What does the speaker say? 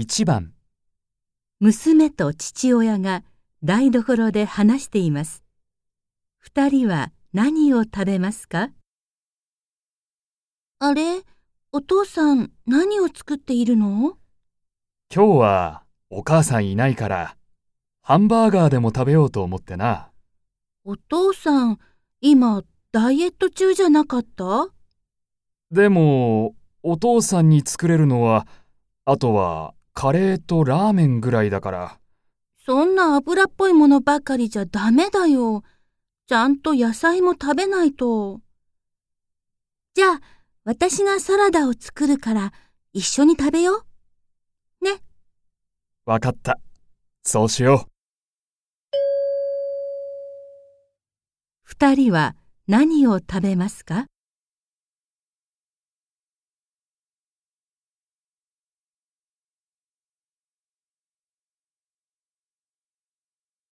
1番、娘と父親が台所で話しています。二人は何を食べますか？あれ？お父さん何を作っているの？今日はお母さんいないから、ハンバーガーでも食べようと思ってな。お父さん、今ダイエット中じゃなかった？でも、お父さんに作れるのは、あとはカレーとラーメンぐらいだから。そんな油っぽいものばかりじゃダメだよ。ちゃんと野菜も食べないと。じゃあ、私がサラダを作るから一緒に食べよう。ね。わかった。そうしよう。二人は何を食べますか？